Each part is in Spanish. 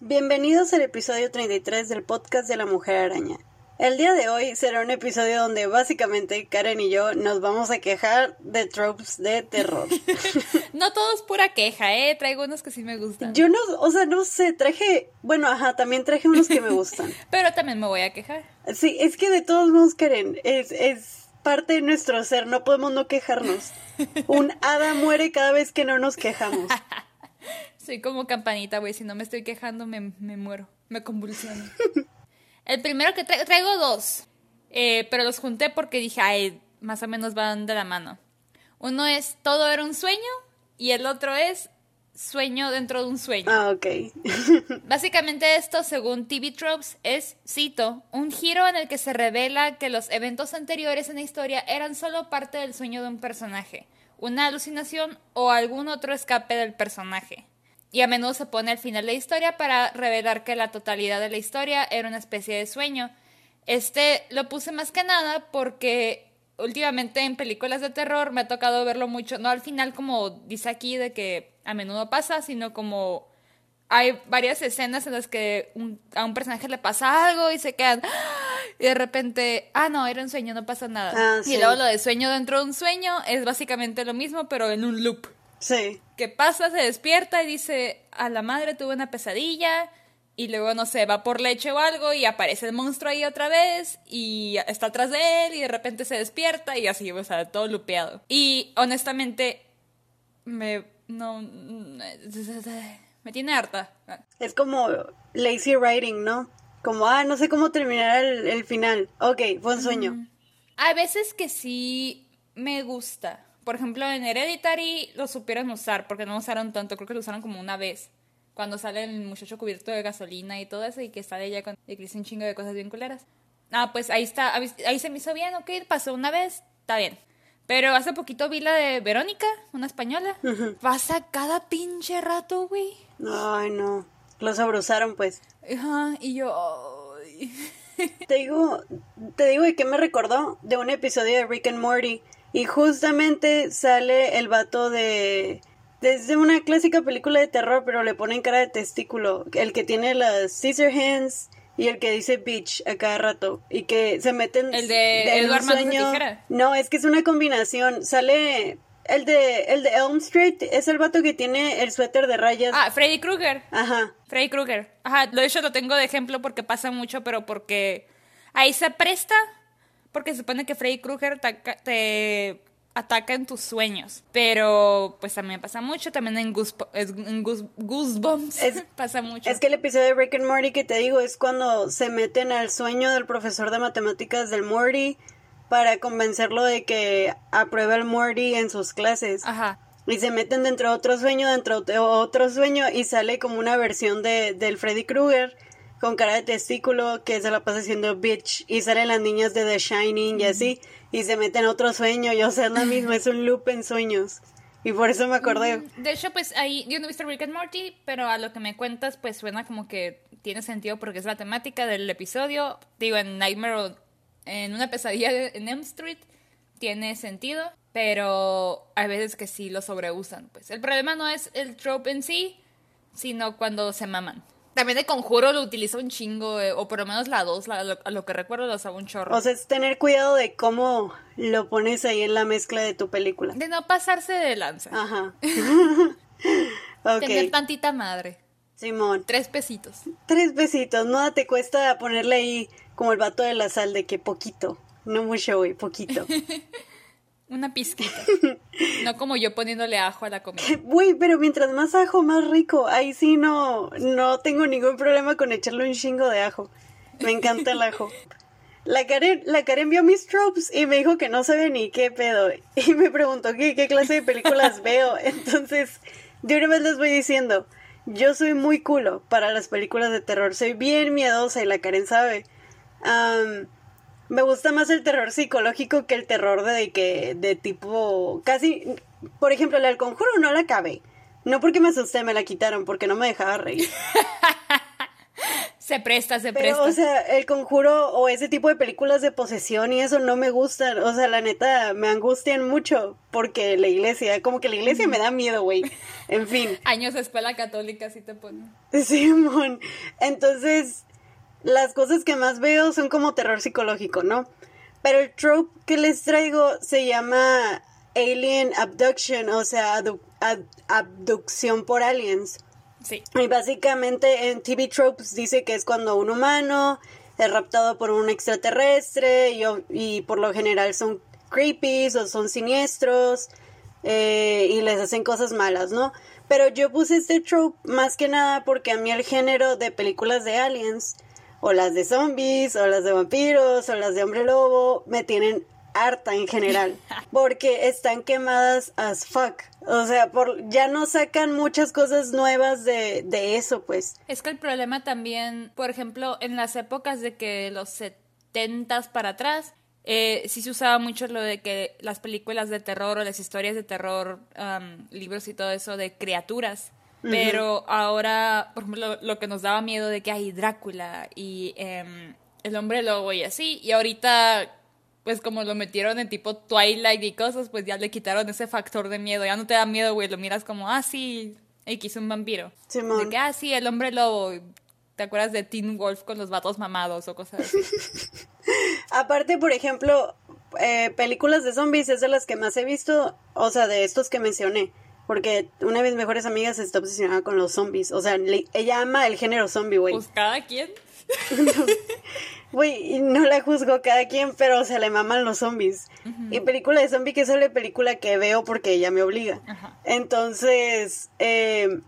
Bienvenidos al episodio 33 del podcast de la Mujer Araña. El día de hoy será un episodio donde básicamente Karen y yo nos vamos a quejar de tropes de terror. no todo es pura queja, ¿eh? Traigo unos que sí me gustan. Yo no, o sea, no sé, traje, bueno, ajá, también traje unos que me gustan. Pero también me voy a quejar. Sí, es que de todos modos, Karen, es, es parte de nuestro ser, no podemos no quejarnos. Un hada muere cada vez que no nos quejamos. Soy como campanita, güey. Si no me estoy quejando, me, muero. Me convulsiono. El primero que traigo, traigo dos. Eh, pero los junté porque dije, ay, más o menos van de la mano. Uno es Todo era un sueño y el otro es Sueño dentro de un sueño. Ah, ok. Básicamente esto, según TV Tropes, es, cito, un giro en el que se revela que los eventos anteriores en la historia eran solo parte del sueño de un personaje, una alucinación o algún otro escape del personaje y a menudo se pone al final de la historia para revelar que la totalidad de la historia era una especie de sueño. Este lo puse más que nada porque últimamente en películas de terror me ha tocado verlo mucho, no al final como dice aquí de que a menudo pasa, sino como hay varias escenas en las que a un personaje le pasa algo y se quedan y de repente, ah no, era un sueño, no pasa nada. Ah, y luego lo de sueño dentro de un sueño es básicamente lo mismo pero en un loop. Sí. Que pasa, se despierta y dice, a la madre tuve una pesadilla y luego, no sé, va por leche o algo y aparece el monstruo ahí otra vez y está atrás de él y de repente se despierta y así, o sea, todo lupeado. Y honestamente, me... no... me tiene harta. Es como lazy writing, ¿no? Como, ah, no sé cómo terminar el, final. Ok, fue un sueño. Hay veces que sí me gusta por ejemplo, en Hereditary lo supieron usar, porque no usaron tanto, creo que lo usaron como una vez. Cuando sale el muchacho cubierto de gasolina y todo eso, y que sale ella con y un chingo de cosas bien culeras. Ah, pues ahí está, ahí se me hizo bien, ok, pasó una vez, está bien. Pero hace poquito vi la de Verónica, una española. Pasa cada pinche rato, güey. Ay, no. Los abruzaron, pues. Ajá, y yo. Te digo, te digo de qué me recordó de un episodio de Rick and Morty y justamente sale el vato de... Desde una clásica película de terror, pero le ponen cara de testículo. El que tiene las scissor hands y el que dice bitch a cada rato. Y que se meten... El de Edward sueño. No, es que es una combinación. Sale... El de, el de Elm Street es el vato que tiene el suéter de rayas. Ah, Freddy Krueger. Ajá. Freddy Krueger. Ajá, de hecho lo tengo de ejemplo porque pasa mucho, pero porque ahí se presta porque se supone que Freddy Krueger te ataca en tus sueños. Pero pues también pasa mucho, también en, Goosebumps pasa mucho. Es que el episodio de Rick and Morty que te digo es cuando se meten al sueño del profesor de matemáticas del Morty para convencerlo de que apruebe el Morty en sus clases. Ajá. Y se meten dentro de otro sueño, dentro de otro sueño y sale como una versión de, del Freddy Krueger con cara de testículo que se la pasa haciendo bitch y salen las niñas de The Shining y así y se meten en otro sueño y o sea es la misma, es un loop en sueños. Y por eso me acordé. De hecho, pues ahí, yo no he visto Rick and Morty, pero a lo que me cuentas, pues suena como que tiene sentido porque es la temática del episodio. Digo, en Nightmare, en una pesadilla en Elm Street, tiene sentido, pero hay veces que sí lo sobreusan. Pues el problema no es el trope en sí, sino cuando se maman. También de Conjuro lo utiliza un chingo, eh, o por lo menos la 2, a lo que recuerdo lo usaba un chorro. O sea, es tener cuidado de cómo lo pones ahí en la mezcla de tu película. De no pasarse de lanza. Ajá. Tener tantita madre. Simón. Tres pesitos. Tres pesitos, no te cuesta ponerle ahí como el vato de la sal de que poquito. No mucho, güey, poquito. Una pizquita. no como yo poniéndole ajo a la comida. Güey, pero mientras más ajo, más rico. Ahí sí no, no tengo ningún problema con echarle un chingo de ajo. Me encanta el ajo. La Karen, la Karen vio mis tropes y me dijo que no sabe ni qué pedo. Y me preguntó qué, qué clase de películas veo. Entonces, de una vez les voy diciendo, yo soy muy culo para las películas de terror. Soy bien miedosa y la Karen sabe. Me gusta más el terror psicológico que el terror de que de tipo casi por ejemplo, la del conjuro no la acabé. No porque me asusté, me la quitaron porque no me dejaba reír. Se presta, se Pero, presta. o sea, el conjuro o ese tipo de películas de posesión y eso no me gustan. O sea, la neta, me angustian mucho porque la iglesia, como que la iglesia me da miedo, güey. En fin. Años de escuela católica sí te ponen. Simón. Entonces, las cosas que más veo son como terror psicológico, ¿no? Pero el trope que les traigo se llama Alien Abduction, o sea, abdu- ab- abducción por aliens. Sí. Y básicamente en TV Tropes dice que es cuando un humano es raptado por un extraterrestre y, y por lo general son creepy o son siniestros eh, y les hacen cosas malas, ¿no? Pero yo puse este trope más que nada porque a mí el género de películas de aliens o las de zombies o las de vampiros o las de hombre lobo me tienen harta en general porque están quemadas as fuck o sea por ya no sacan muchas cosas nuevas de, de eso pues Es que el problema también, por ejemplo, en las épocas de que los setentas para atrás, eh, sí se usaba mucho lo de que las películas de terror o las historias de terror, am, libros y todo eso de criaturas. Pero ahora, por ejemplo, lo, lo que nos daba miedo de que hay Drácula y em, el hombre lobo y así. Y ahorita, pues como lo metieron en tipo Twilight y cosas, pues ya le quitaron ese factor de miedo. Ya no te da miedo, güey. Lo miras como, ah, sí, X, un vampiro. Simón. De que, ah, sí, el hombre lobo. ¿Te acuerdas de Teen Wolf con los vatos mamados o cosas así? aparte por ejemplo eh, películas de zombies es de las que más he visto o sea de estos que mencioné porque una de mis mejores amigas está obsesionada con los zombies o sea le- ella ama el género zombie güey Pues cada quien. Güey, y no la juzgo cada quien, pero se le maman los zombies. Y película de zombie que es la película que veo porque ella me obliga. Entonces, eh,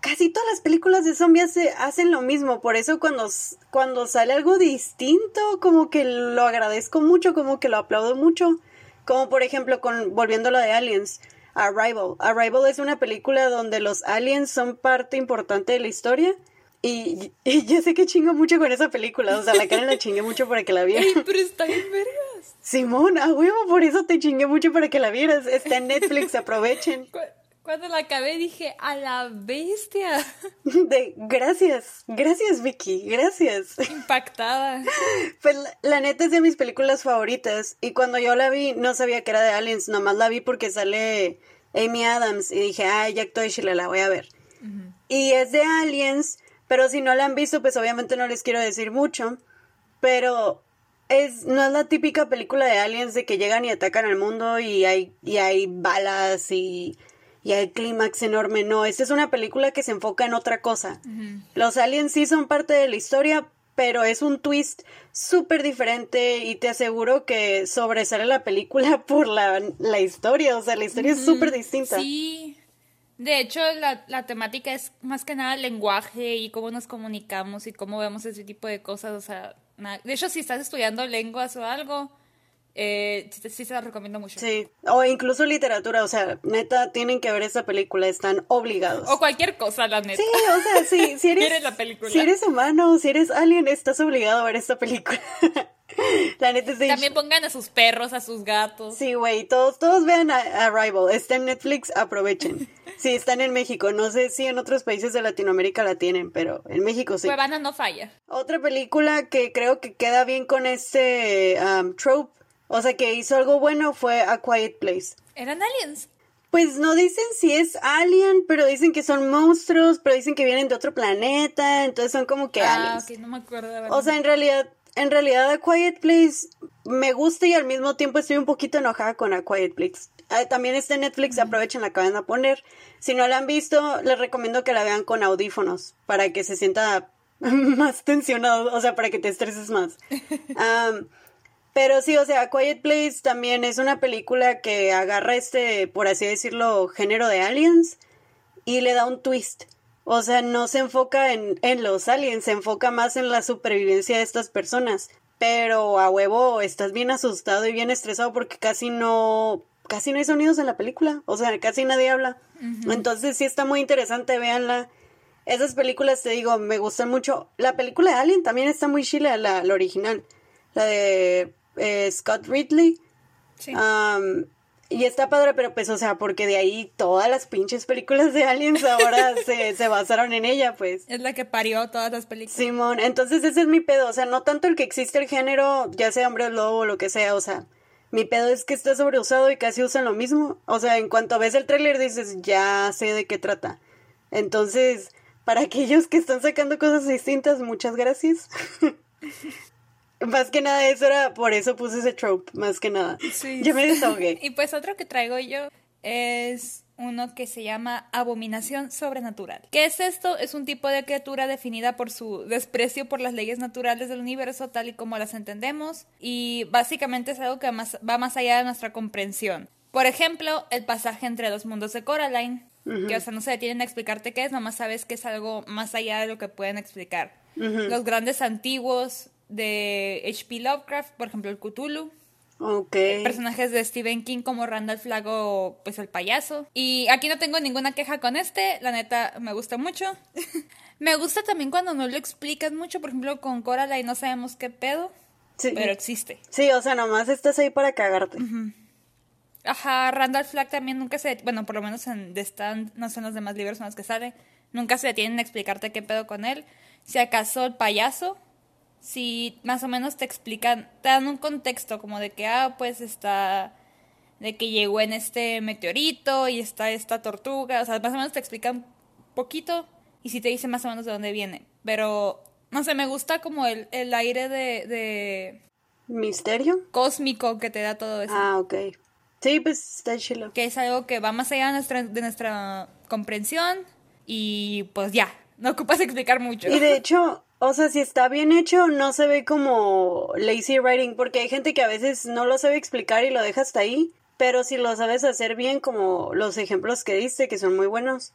casi todas las películas de zombies hace- hacen lo mismo. Por eso cuando, cuando sale algo distinto, como que lo agradezco mucho, como que lo aplaudo mucho. Como por ejemplo, con volviendo a lo de Aliens, Arrival. Arrival es una película donde los aliens son parte importante de la historia. Y, y yo sé que chingo mucho con esa película. O sea, la cara la chingué mucho para que la vieran. Ey, pero está bien vergas. Simón, a huevo, por eso te chingué mucho para que la vieras. Está en Netflix, aprovechen. Cuando la acabé dije, a la bestia. De, gracias, gracias Vicky, gracias. Impactada. Pues la, la neta es de mis películas favoritas y cuando yo la vi no sabía que era de Aliens, nomás la vi porque sale Amy Adams y dije, ay, Jack Chile, la voy a ver. Y es de Aliens, pero si no la han visto, pues obviamente no les quiero decir mucho, pero es no es la típica película de Aliens de que llegan y atacan al mundo y hay y hay balas y y hay clímax enorme, no, esta es una película que se enfoca en otra cosa. Los aliens sí son parte de la historia, pero es un twist súper diferente y te aseguro que sobresale la película por la, la historia, o sea, la historia es súper distinta. Sí. De hecho, la, la temática es más que nada el lenguaje y cómo nos comunicamos y cómo vemos ese tipo de cosas. O sea, de hecho, si estás estudiando lenguas o algo, eh, sí, sí se la recomiendo mucho. Sí, o incluso literatura, o sea, neta, tienen que ver esta película, están obligados. O cualquier cosa, la neta. Sí, o sea, sí, si eres, Mires la película. si eres humano, si eres alien, estás obligado a ver esta película. la neta de También pongan a sus perros, a sus gatos. Sí, güey, todos, todos vean a- Arrival, está en Netflix, aprovechen. Sí, están en México, no sé si en otros países de Latinoamérica la tienen, pero en México sí. Cuevana no falla. Otra película que creo que queda bien con este um, trope, o sea, que hizo algo bueno fue A Quiet Place. Eran aliens. Pues no dicen si es alien, pero dicen que son monstruos, pero dicen que vienen de otro planeta, entonces son como que Ah, aliens. no me acuerdo de O sea, en realidad, en realidad A Quiet Place me gusta y al mismo tiempo estoy un poquito enojada con A Quiet Place. Ah, también está en Netflix, aprovechen, la acaban de poner. Si no la han visto, les recomiendo que la vean con audífonos para que se sienta más tensionado, o sea, para que te estreses más. Am, pero sí, o sea, Quiet Place también es una película que agarra este, por así decirlo, género de aliens y le da un twist. O sea, no se enfoca en, en los aliens, se enfoca más en la supervivencia de estas personas. Pero a huevo estás bien asustado y bien estresado porque casi no, casi no hay sonidos en la película. O sea, casi nadie habla. Entonces sí está muy interesante, véanla. Esas películas, te digo, me gustan mucho. La película de Alien también está muy chila, la, la original. La de eh, Scott Ridley. Sí. Um, Y está padre, pero pues, o sea, porque de ahí todas las pinches películas de aliens ahora se, se basaron en ella, pues. Es la que parió todas las películas. Simón, entonces ese es mi pedo, o sea, no tanto el que existe el género, ya sea hombre o lobo o lo que sea, o sea, mi pedo es que está sobreusado y casi usan lo mismo. O sea, en cuanto ves el tráiler dices, ya sé de qué trata. Entonces, para aquellos que están sacando cosas distintas, muchas gracias. más que nada eso era, por eso puse ese trope, más que nada. Sí. Yo me desahogué. Y pues otro que traigo yo es uno que se llama abominación sobrenatural. ¿Qué es esto? Es un tipo de criatura definida por su desprecio por las leyes naturales del universo tal y como las entendemos y básicamente es algo que más, va más allá de nuestra comprensión. Por ejemplo, el pasaje entre los mundos de Coraline, que o sea, no se detienen a explicarte qué es, nomás sabes que es algo más allá de lo que pueden explicar. Los grandes antiguos de H.P. Lovecraft, por ejemplo, el Cthulhu, Ok. personajes de Stephen King como Randall Flagg o pues el payaso. Y aquí no tengo ninguna queja con este, la neta me gusta mucho. me gusta también cuando no lo explicas mucho, por ejemplo con Coraline no sabemos qué pedo, Sí. pero existe. Sí, o sea, nomás estás ahí para cagarte. Ajá, Randall Flagg también nunca se, bueno, por lo menos en The Stand, no son los demás libros en los que sale, nunca se detienen a explicarte qué pedo con él. Si acaso el payaso, si más o menos te explican, te dan un contexto como de que, ah, pues está, de que llegó en este meteorito y está esta tortuga, o sea, más o menos te explican poquito y si te dicen más o menos de dónde viene. Pero, no sé, me gusta como el, el aire de, de ¿Misterio? cósmico que te da todo eso. Ah, ok. Sí, pues está chilo. que es algo que va más allá de nuestra, de nuestra comprensión y pues ya, no ocupas explicar mucho. Y de hecho, o sea, si está bien hecho, no se ve como lazy writing, porque hay gente que a veces no lo sabe explicar y lo deja hasta ahí, pero si lo sabes hacer bien, como los ejemplos que diste, que son muy buenos,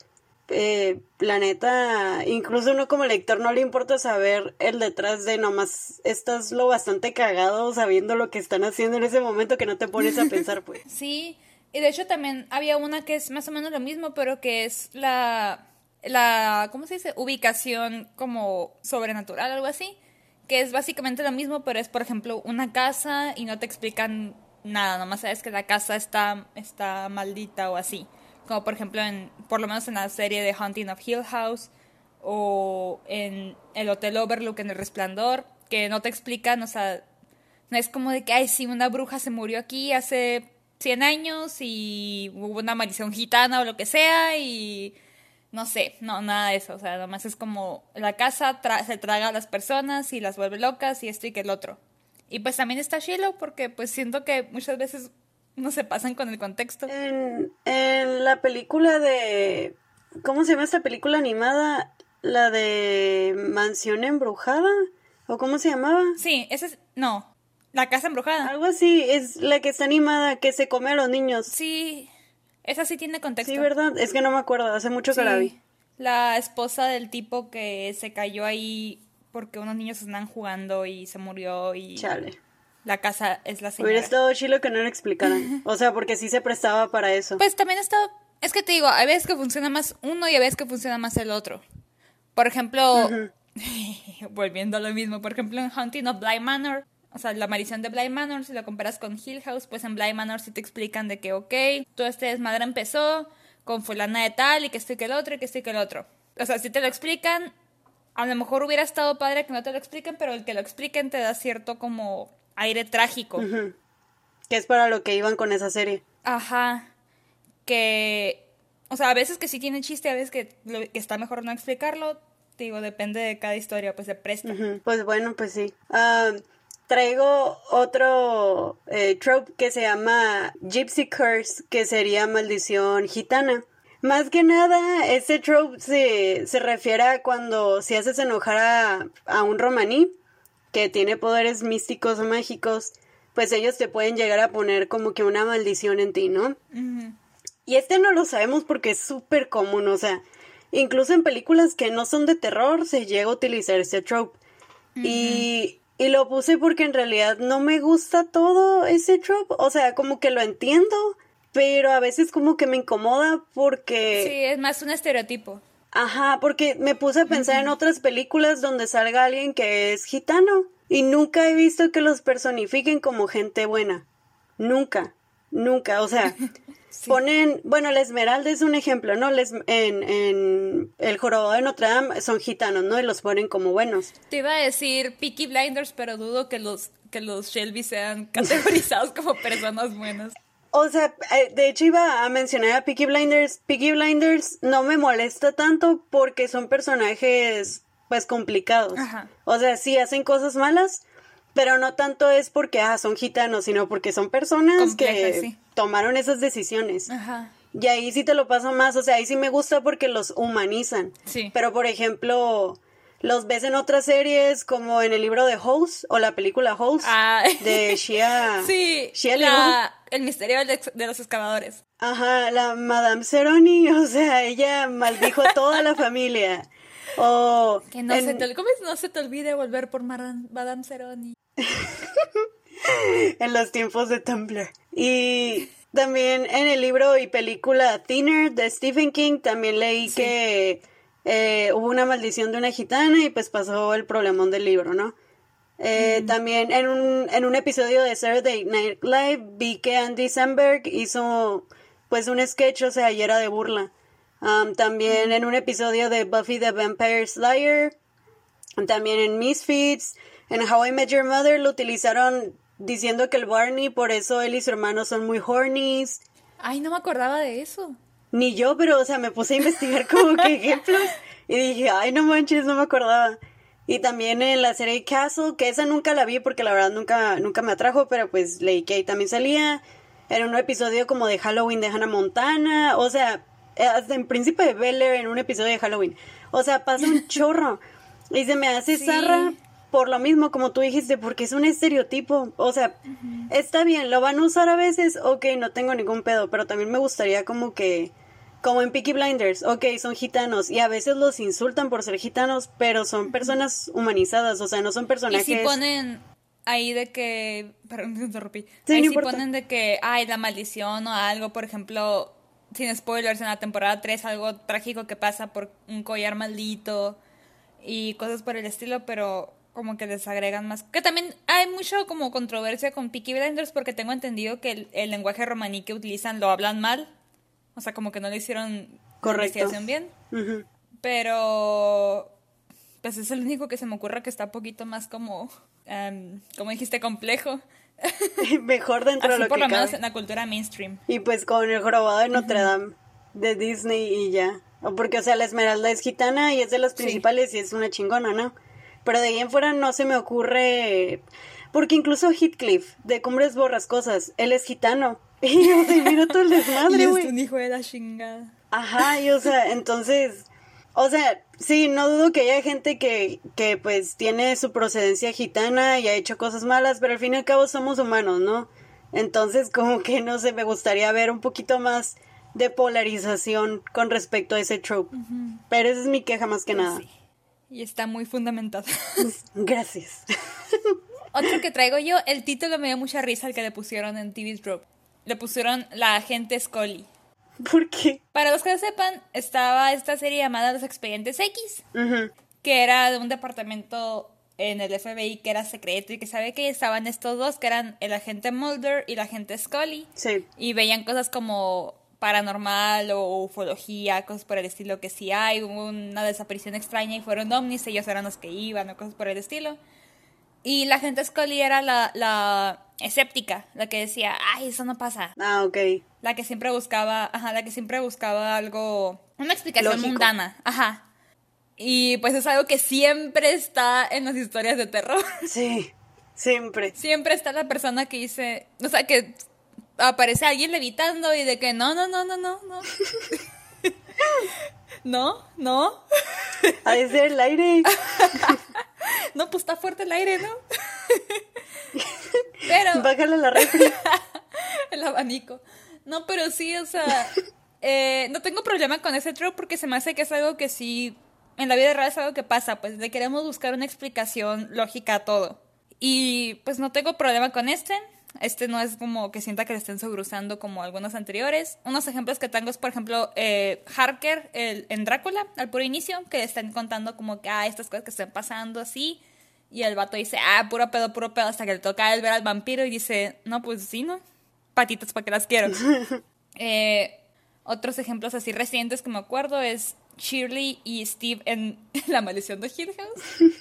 eh, la neta, incluso uno como lector no le importa saber el detrás de nomás estás lo bastante cagado sabiendo lo que están haciendo en ese momento que no te pones a pensar, pues. Sí, y de hecho también había una que es más o menos lo mismo, pero que es la, la, ¿cómo se dice? Ubicación como sobrenatural, algo así, que es básicamente lo mismo, pero es, por ejemplo, una casa y no te explican nada, nomás sabes que la casa está, está maldita o así. Como por ejemplo, en, por lo menos en la serie de Haunting of Hill House o en el Hotel Overlook en El Resplandor, que no te explican, o sea, no es como de que, ay, sí, una bruja se murió aquí hace 100 años y hubo una maldición gitana o lo que sea y no sé, no, nada de eso, o sea, nomás es como la casa tra- se traga a las personas y las vuelve locas y esto y que el otro. Y pues también está Shiloh porque pues siento que muchas veces no se pasan con el contexto. En, en la película de... ¿Cómo se llama esta película animada? La de Mansión Embrujada. ¿O cómo se llamaba? Sí, ese es, no, la casa embrujada. Algo así, es la que está animada, que se come a los niños. Sí, esa sí tiene contexto. Sí, ¿verdad? Es que no me acuerdo, hace mucho que la vi. La esposa del tipo que se cayó ahí porque unos niños estaban jugando y se murió y Chale. la casa es la señora. Hubiera estado chilo que no lo explicaran. O sea, porque sí se prestaba para eso. Pues también está, es que te digo, hay veces que funciona más uno y hay veces que funciona más el otro. Por ejemplo, volviendo a lo mismo, por ejemplo en Haunting of Bly Manor, o sea, la maldición de Bly Manor, si lo comparas con Hill House, pues en Bly Manor sí te explican de que, ok, todo este desmadre empezó con fulana de tal y que esto y que el otro y que esto y que el otro. O sea, si te lo explican, a lo mejor hubiera estado padre que no te lo expliquen, pero el que lo expliquen te da cierto como aire trágico. Que es para lo que iban con esa serie. Ajá. Que. O sea, a veces que sí tiene chiste, a veces que, lo- que está mejor no explicarlo. Digo, depende de cada historia, pues se presta. Ujú, Pues bueno, pues sí. Ah, traigo otro eh, trope que se llama Gypsy Curse, que sería maldición gitana. Más que nada, este trope se, se refiere a cuando si haces enojar a, a un romaní que tiene poderes místicos o mágicos, pues ellos te pueden llegar a poner como que una maldición en ti, ¿no? Y este no lo sabemos porque es súper común, o sea, incluso en películas que no son de terror se llega a utilizar este trope. y, y lo puse porque en realidad no me gusta todo ese trope, o sea, como que lo entiendo, pero a veces como que me incomoda porque... Sí, es más un estereotipo. Ajá, porque me puse a pensar en otras películas donde salga alguien que es gitano y nunca he visto que los personifiquen como gente buena. Nunca. Nunca, o sea, ponen, bueno, la Esmeralda es un ejemplo, ¿no? Les, en, en el jorobado de Notre Dame son gitanos, ¿no? Y los ponen como buenos. Te iba a decir Peaky Blinders, pero dudo que los, que los Shelby sean categorizados como personas buenas. O sea, eh, de hecho iba a mencionar a Peaky Blinders. Peaky Blinders no me molesta tanto porque son personajes, pues, complicados. Ajá. O sea, sí hacen cosas malas, pero no tanto es porque ah, son gitanos, sino porque son personas que sí. tomaron esas decisiones. Ajá. Y ahí sí te lo paso más, o sea, ahí sí me gusta porque los humanizan. Sí. Pero por ejemplo, los ves en otras series como en el libro de House o la película House Ah. de Shia. Sí, Shia la- el misterio de los excavadores. Ajá, la Madame Ceroni, o sea, ella maldijo a toda la familia. O Que no, en, se te, ¿cómo es? no se te olvide volver por Madame Ceroni. en los tiempos de Tumblr. Y también en el libro y película Thinner de Stephen King también leí Sí. que eh, hubo una maldición de una gitana y pues pasó el problemón del libro, ¿no? Eh, También en un, en un episodio de Saturday Night Live vi que Andy Samberg hizo pues un sketch, o sea, y era de burla. Um, también en un episodio de Buffy the Vampire Slayer, también en Misfits, en How I Met Your Mother lo utilizaron diciendo que el Barney, por eso él y su hermano son muy hornies. Ay, no me acordaba de eso. Ni yo, pero, o sea, me puse a investigar como que ejemplos y dije, ay, no manches, no me acordaba. Y también en la serie Castle, que esa nunca la vi porque la verdad nunca, nunca me atrajo, pero pues leí que ahí también salía. Era un episodio como de Halloween de Hannah Montana, o sea, hasta en Príncipe de Bel Air en un episodio de Halloween. O sea, pasa un chorro. Y se me hace Sí. zarra por lo mismo, como tú dijiste, porque es un estereotipo. O sea, está bien, lo van a usar a veces, ok, no tengo ningún pedo, pero también me gustaría como que, como en Peaky Blinders, ok, son gitanos, y a veces los insultan por ser gitanos, pero son personas humanizadas, o sea, no son Y personajes... si ponen ahí de que. Perdón, te interrumpí. Sí, ahí no sí importa. ponen de que, ay, la maldición o algo, por ejemplo, sin spoilers, en la temporada 3, algo trágico que pasa por un collar maldito y cosas por el estilo, pero como que les agregan más. Que también hay mucho como controversia con Peaky Blinders porque tengo entendido que el, el lenguaje romaní que utilizan lo hablan mal. O sea, como que no le hicieron Correcto. investigación bien. Pero pues es el único que se me ocurre que está un poquito más como, em, como dijiste, complejo. Mejor dentro de lo por que lo menos en la cultura mainstream. Y pues con el jorobado de Notre Dame de Disney y ya. Porque, o sea, la Esmeralda es gitana y es de las Sí. principales y es una chingona, ¿no? Pero de ahí en fuera no se me ocurre. Porque incluso Heathcliff, de Cumbres Borrascosas, él es gitano. Y, o sea, mira todo el desmadre, y es güey. un hijo de la chingada. Ajá, y o sea, entonces, o sea, sí, no dudo que haya gente que, que pues tiene su procedencia gitana y ha hecho cosas malas, pero al fin y al cabo somos humanos, ¿no? Entonces, como que no sé, me gustaría ver un poquito más de polarización con respecto a ese trope. Pero esa es mi queja más que nada. Pues Sí. Y está muy fundamentado. Gracias. Otro que traigo yo, el título me dio mucha risa el que le pusieron en TV Drop. Le pusieron La Agente Scully. ¿Por qué? Para los que no sepan, estaba esta serie llamada Los Expedientes X. Que era de un departamento en el FBI que era secreto y que sabe que estaban estos dos, que eran el agente Mulder y el agente Scully, Sí. y veían cosas como paranormal o ufología, cosas por el estilo, que si hay hubo una desaparición extraña y fueron ovnis, ellos eran los que iban o cosas por el estilo. Y la agente Scully era la, la escéptica, la que decía, ay, eso no pasa. Ah, ok. La que siempre buscaba, ajá, la que siempre buscaba algo, una explicación Lógico. mundana, ajá. Y pues es algo que siempre está en las historias de terror. Sí, siempre. Siempre está la persona que dice, o sea, que aparece alguien levitando y de que no, no, no, no, no, no. no, no. De ser el aire. No, pues está fuerte el aire, ¿no? Pero Bájale la refri. el abanico. No, pero sí, o sea, eh, no tengo problema con ese trope porque se me hace que es algo que sí, en la vida real es algo que pasa, pues le queremos buscar una explicación lógica a todo. Y pues no tengo problema con este. Este no es como que sienta que le estén sobrusando como algunos anteriores. Unos ejemplos que tengo es, por ejemplo, eh, Harker el, en Drácula, al puro inicio, que le están contando como que, ah, estas cosas que están pasando así. Y el vato dice, ah, puro pedo, puro pedo, hasta que le toca él ver al vampiro y dice, no, pues sí, ¿no? patitas para que las quiero. Eh, otros ejemplos así recientes que me acuerdo es Shirley y Steve en La maldición de Hill House.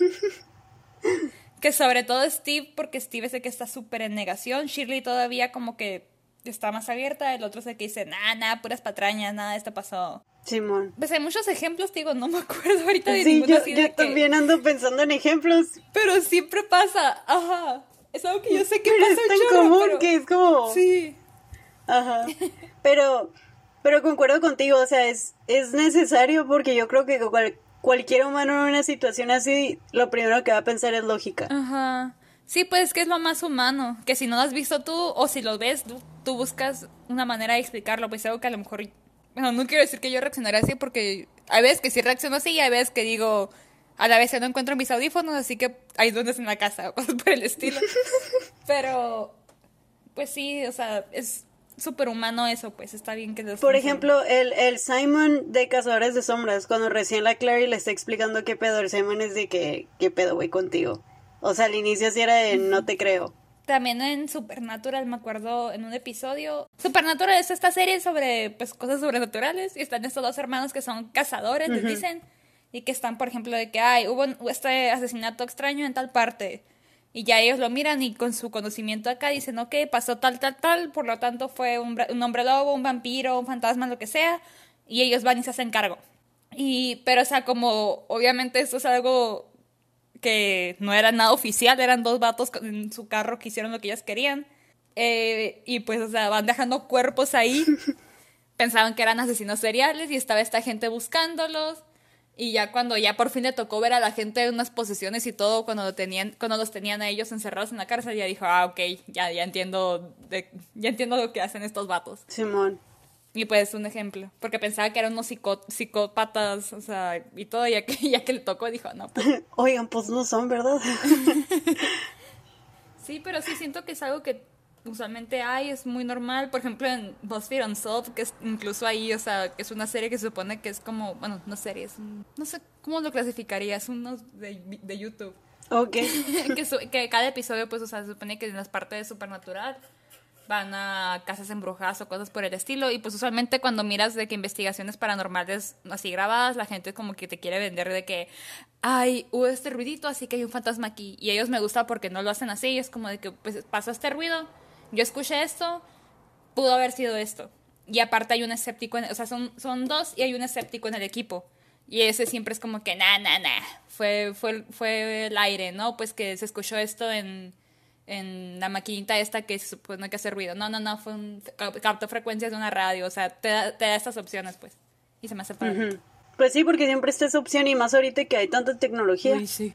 que sobre todo Steve, porque Steve es el que está súper en negación. Shirley todavía como que está más abierta. El otro es el que dice, nada, nada, puras patrañas, nada, esto pasó. Simón. Pues hay muchos ejemplos, digo, no me acuerdo ahorita de Sí, ninguno yo, así yo de que- también ando pensando en ejemplos. Pero siempre pasa, ajá. Es algo que yo sé que Pero pasa es tan chorro, común pero- que es como... Sí. Ajá. Pero, pero concuerdo contigo, o sea, es, es necesario porque yo creo que cual- cualquier humano en una situación así, lo primero que va a pensar es lógica. Ajá. Sí, pues que es lo más humano. Que si no lo has visto tú o si lo ves, tú, tú buscas una manera de explicarlo. Pues algo que a lo mejor. Bueno, no quiero decir que yo reaccionaré así porque hay veces que sí reacciono así y hay veces que digo. A la vez ya no encuentro mis audífonos, así que hay duendes en la casa o cosas por el estilo. Pero. Pues sí, o sea, es súper humano eso, pues está bien que Por ejemplo, el, el Simon de Cazadores de Sombras, cuando recién la Clary le está explicando qué pedo, el Simon es de que, qué pedo, güey, contigo. O sea, al inicio sí era de no te creo. También en Supernatural, me acuerdo en un episodio. Supernatural es esta serie sobre pues cosas sobrenaturales y están estos dos hermanos que son cazadores, les dicen, y que están, por ejemplo, de que ay, hubo este asesinato extraño en tal parte. Y ya ellos lo miran y con su conocimiento acá dicen, ok, pasó tal, tal, tal, por lo tanto fue un, un hombre lobo, un vampiro, un fantasma, lo que sea, y ellos van y se hacen cargo. Y, pero, o sea, como obviamente esto es algo que no era nada oficial, eran dos vatos en su carro que hicieron lo que ellas querían. Eh, y pues, o sea, van dejando cuerpos ahí. Pensaban que eran asesinos seriales y estaba esta gente buscándolos. Y ya cuando ya por fin le tocó ver a la gente en unas posesiones y todo, cuando, lo tenían, cuando los tenían a ellos encerrados en la cárcel, ya dijo, ah, ok, ya, ya entiendo de- ya entiendo lo que hacen estos vatos. Simón. Y pues un ejemplo, porque pensaba que eran unos psicó- psicópatas, o sea, y todo, ya que, ya que le tocó, dijo, no, pues Oigan, pues no son, ¿verdad? Sí, pero sí siento que es algo que usualmente hay, es muy normal. Por ejemplo, en BuzzFeed Unsolved, que es incluso ahí, o sea, que es una serie que se supone que es como, bueno, no serie, es un- no sé cómo lo clasificarías, unos de, de YouTube. ok. que, su- que cada episodio, pues, o sea, se supone que en las partes de Supernatural van a casas embrujadas o cosas por el estilo. Y pues usualmente cuando miras de que investigaciones paranormales así grabadas, la gente como que te quiere vender de que, ay, hubo este ruidito, así que hay un fantasma aquí. Y ellos me gusta porque no lo hacen así. Y es como de que, pues, pasó este ruido, yo escuché esto, pudo haber sido esto. Y aparte hay un escéptico, en- o sea, son, son dos y hay un escéptico en el equipo. Y ese siempre es como que, nah, nah, nah, fue, fue, fue el aire, ¿no? Pues que se escuchó esto en, en la maquinita esta que se supone que hace ruido. No, no, no, fue un, cap- captó frecuencias de una radio, o sea, te da, te da estas opciones, pues. Y se me hace. Pues sí, porque siempre está esa opción y más ahorita que hay tanta tecnología. Uy, sí.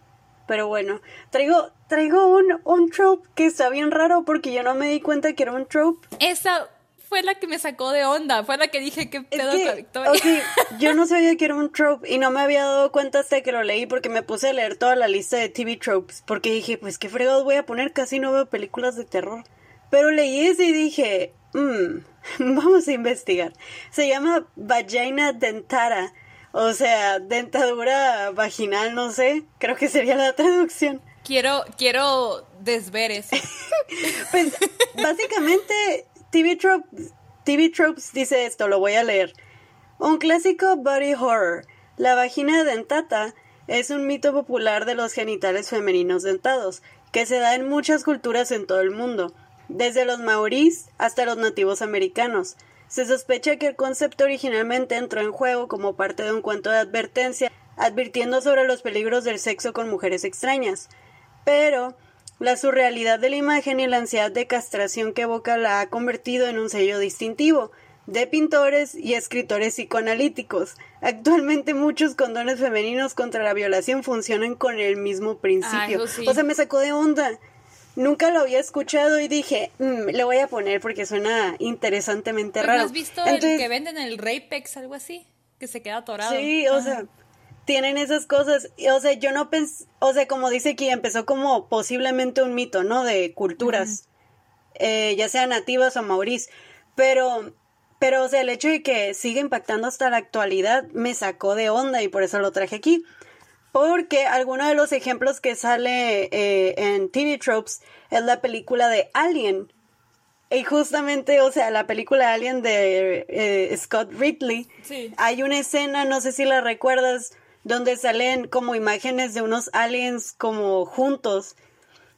Pero bueno, traigo, traigo un, un trope que está bien raro porque yo no me di cuenta que era un trope. Esa fue la que me sacó de onda, fue la que dije que Es pedo con que, Victoria. yo no sabía que era un trope y no me había dado cuenta hasta que lo leí porque me puse a leer toda la lista de TV tropes porque dije, pues qué fregados voy a poner, casi no veo películas de terror. Pero leí ese y dije, mmm, vamos a investigar. Se llama vagina dentata, o sea, dentadura vaginal, no sé, creo que sería la traducción. Quiero, quiero desver eso. Pues básicamente TV, Tropes, TV Tropes dice esto, lo voy a leer. Un clásico body horror. La vagina dentata es un mito popular de los genitales femeninos dentados, que se da en muchas culturas en todo el mundo, desde los maorís hasta los nativos americanos. Se sospecha que el concepto originalmente entró en juego como parte de un cuento de advertencia, advirtiendo sobre los peligros del sexo con mujeres extrañas. Pero la surrealidad de la imagen y la ansiedad de castración que evoca la ha convertido en un sello distintivo de pintores y escritores psicoanalíticos. Actualmente muchos condones femeninos contra la violación funcionan con el mismo principio. Ah, sí. O sea, me sacó de onda. Nunca lo había escuchado y dije, "Mm, le voy a poner porque suena interesantemente Pues, raro. ¿No has visto Entonces- el que venden el Rapex, algo así? Que se queda atorado. Sí, o sea, tienen esas cosas. O sea, yo no pensé, o sea, como dice aquí, empezó como posiblemente un mito, ¿no? De culturas, eh, ya sean nativas o maorís. Pero, pero, o sea, el hecho de que sigue impactando hasta la actualidad me sacó de onda y por eso lo traje aquí. Porque alguno de los ejemplos que sale eh, en TV Tropes es la película de Alien. Y justamente, o sea, la película Alien de eh, Scott Ridley, Sí. hay una escena, no sé si la recuerdas, donde salen como imágenes de unos aliens como juntos.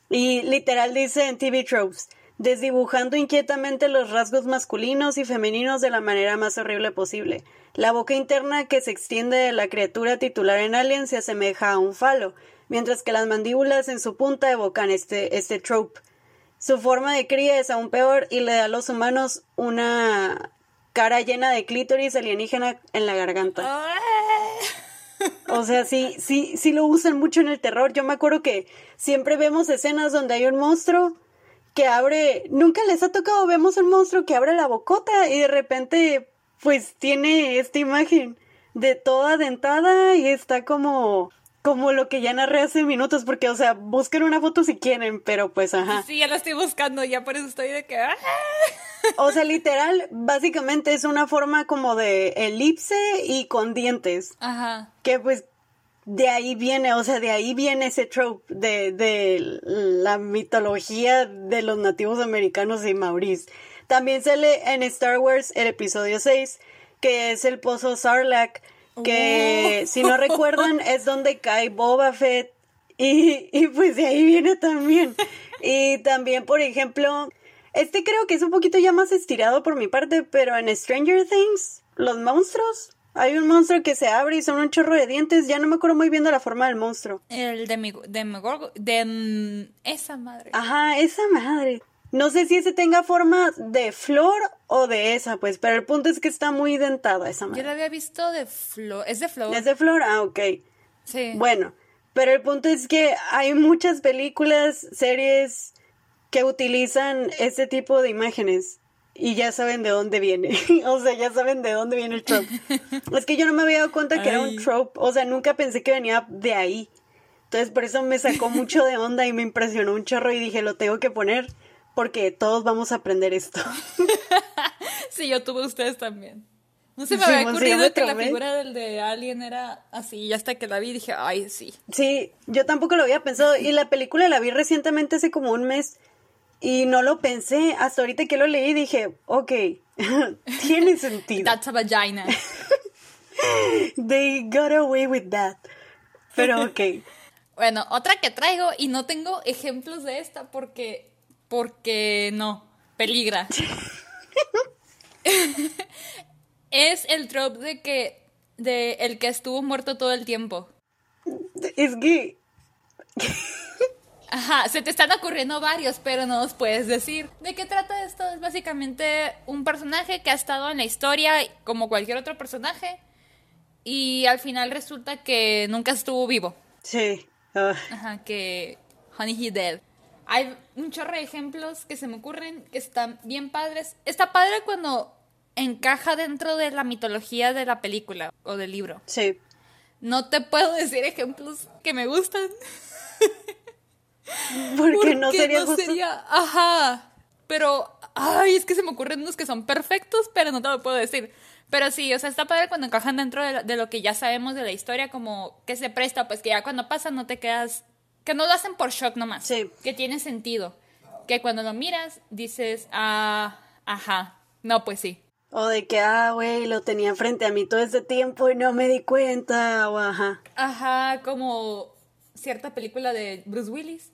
Y literal dice en TV Tropes, desdibujando inquietamente los rasgos masculinos y femeninos de la manera más horrible posible. La boca interna que se extiende de la criatura titular en Alien se asemeja a un falo, mientras que las mandíbulas en su punta evocan este, este trope. Su forma de cría es aún peor y le da a los humanos una cara llena de clítoris alienígena en la garganta. O sea, sí, sí, sí lo usan mucho en el terror. Yo me acuerdo que siempre vemos escenas donde hay un monstruo que abre, nunca les ha tocado, vemos un monstruo que abre la bocota y de repente pues tiene esta imagen de toda dentada y está como como lo que ya narré hace minutos porque o sea, busquen una foto si quieren, pero pues ajá. Sí, ya la estoy buscando, ya por eso estoy de que... ah. O sea, literal, básicamente es una forma como de elipse y con dientes. Ajá. que pues de ahí viene, o sea, de ahí viene ese trope de, de la mitología de los nativos americanos y maurís. También sale en Star Wars el episodio 6, que es el pozo Sarlacc, que Oh. si no recuerdan es donde cae Boba Fett y, y pues de ahí viene también. Y también, por ejemplo, este creo que es un poquito ya más estirado por mi parte, pero en Stranger Things, los monstruos, hay un monstruo que se abre y son un chorro de dientes, ya no me acuerdo muy bien de la forma del monstruo. El de mi... De, Megorgo- de mm, esa madre. Ajá, esa madre. No sé si ese tenga forma de flor o de esa, pues, pero el punto es que está muy dentada esa Yo madre. la había visto de flor. ¿Es de flor? ¿Es de flor? Ah, ok. Sí. Bueno, pero el punto es que hay muchas películas, series que utilizan este tipo de imágenes y ya saben de dónde viene. o sea, ya saben de dónde viene el trope. es que yo no me había dado cuenta que era un trope. O sea, nunca pensé que venía de ahí. Entonces, por eso me sacó mucho de onda y me impresionó un chorro y dije, lo tengo que poner porque todos vamos a aprender esto. Sí, yo tuve ustedes también. No se me Sí, había ocurrido que la figura del de Alien era así. Y hasta que la vi dije, ay, sí. Sí, yo tampoco lo había pensado. Y la película la vi recientemente hace como un mes. Y no lo pensé. Hasta ahorita que lo leí dije, ok, tiene sentido. That's a vagina. They got away with that. Pero ok. bueno, otra que traigo y no tengo ejemplos de esta porque. Porque no. Peligra. es el trope de que. De el que estuvo muerto todo el tiempo. Es que Ajá, se te están ocurriendo varios, pero no los puedes decir. ¿De qué trata esto? Es básicamente un personaje que ha estado en la historia como cualquier otro personaje y al final resulta que nunca estuvo vivo. sí. Ajá, que Honey He Dead. Hay un chorro de ejemplos que se me ocurren que están bien padres. Está padre cuando encaja dentro de la mitología de la película o del libro. sí. No te puedo decir ejemplos que me gustan. Porque no sería no justo. sería- Ajá. Pero, ay, es que se me ocurren unos que son perfectos, pero no te lo puedo decir. Pero sí, o sea, está padre cuando encajan dentro de, de lo que ya sabemos de la historia, como que se presta, pues que ya cuando pasa no te quedas. Que no lo hacen por shock nomás. Sí. Que tiene sentido. Que cuando lo miras dices, ah, ajá. No, pues sí. O de que, ah, güey, lo tenía frente a mí todo este tiempo y no me di cuenta. O ajá. Ajá, como cierta película de Bruce Willis.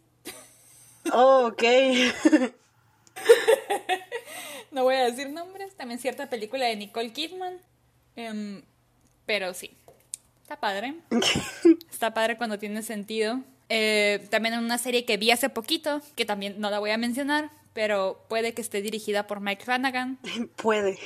Oh, ok. No voy a decir nombres. También cierta película de Nicole Kidman. Em, pero sí. Está padre. Está padre cuando tiene sentido. Eh, también en una serie que vi hace poquito, que también no la voy a mencionar, pero puede que esté dirigida por Mike Flanagan. Puede.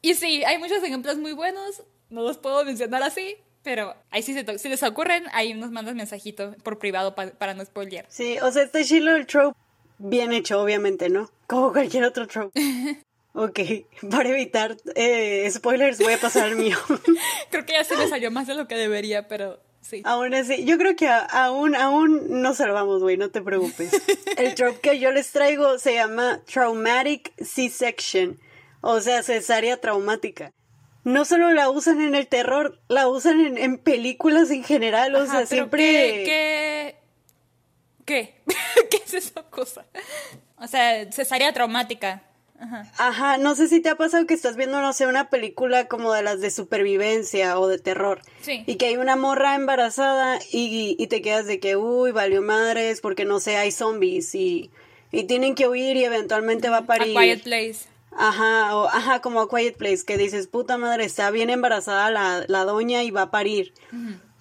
Y sí, hay muchos ejemplos muy buenos. No los puedo mencionar así, pero ahí sí se si les ocurren, ahí nos mandas mensajito por privado pa- para no spoilear. Sí, o sea, este chilo el trope bien hecho, obviamente, ¿no? Como cualquier otro trope. Ok, para evitar eh, spoilers voy a pasar al mío. Creo que ya se me salió más de lo que debería, pero sí. aún así, yo creo que aún, aún no salvamos, güey, no te preocupes. El trope que yo les traigo se llama Traumatic C-Section, o sea, cesárea traumática. No solo la usan en el terror, la usan en, en películas en general, o Ajá, sea, siempre... ¿Qué? ¿Qué? ¿Qué? ¿Qué es esa cosa? O sea, cesárea traumática. Ajá. Ajá, no sé si te ha pasado que estás viendo, no sé, una película como de las de supervivencia o de terror. Sí. Y que hay una morra embarazada y, y te quedas de que, uy, valió madres porque no sé, hay zombies y, y tienen que huir y eventualmente va a A parir. Quiet Place. Ajá, o, ajá, como a Quiet Place, que dices, puta madre, está bien embarazada la, la doña y va a parir.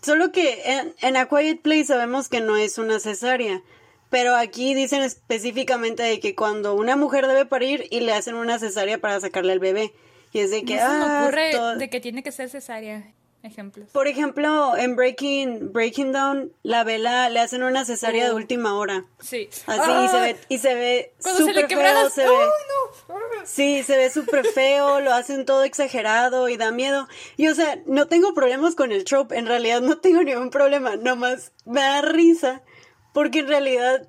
Solo que en, en A Quiet Place sabemos que no es una cesárea, pero aquí dicen específicamente de que cuando una mujer debe parir y le hacen una cesárea para sacarle al bebé. Y es de que, no se me ah, ocurre de que tiene que ser cesárea. Ejemplos. Por ejemplo, en Breaking, Breaking Down, la vela le hacen una cesárea de Oh. última hora. Sí. Así, y se ve, y se ve súper feo, se ¡Ay, ve... no! Sí, se ve súper feo, lo hacen todo exagerado y da miedo. Y o sea, no tengo problemas con el trope, en realidad no tengo ningún problema, nomás me da risa, porque en realidad,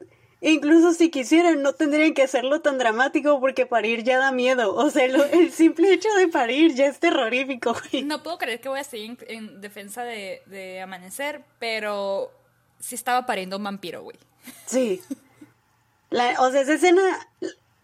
incluso si quisieran, no tendrían que hacerlo tan dramático porque parir ya da miedo. O sea, lo- el simple hecho de parir ya es terrorífico, güey. No puedo creer que voy a seguir en, en defensa de, de Amanecer, pero sí estaba pariendo un vampiro, güey. Sí. La- o sea, esa escena,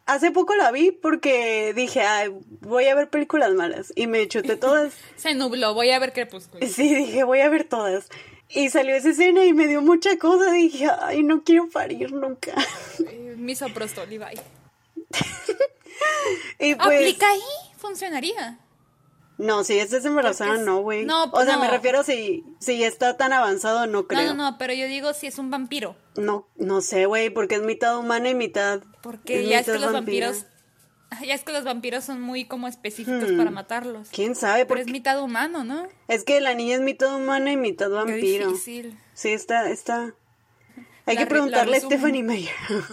hace poco la vi porque dije, ay, voy a ver películas malas. Y me chuté todas. Se nubló, voy a ver Crepúsculo. Sí, dije, voy a ver todas. Y salió esa escena y me dio mucha cosa. Dije, ay, no quiero parir nunca. Eh, Misoprostol y bye. Y pues. ¿Aplica ahí? Funcionaría. No, si estás embarazada, es- no, güey. no, o sea, me refiero si, si está tan avanzado, no creo. No, no, no, pero yo digo si es un vampiro. No, no sé, güey, porque es mitad humana y mitad. Porque es ya es que los vampiros. Ya es que los vampiros son muy como específicos para matarlos. Hmm. ¿Quién sabe? Pero es mitad humano, ¿no? es que la niña es mitad humana y mitad Qué vampiro. difícil. Sí, está, está. Hay La que re- preguntarle a. Stephanie Meyer.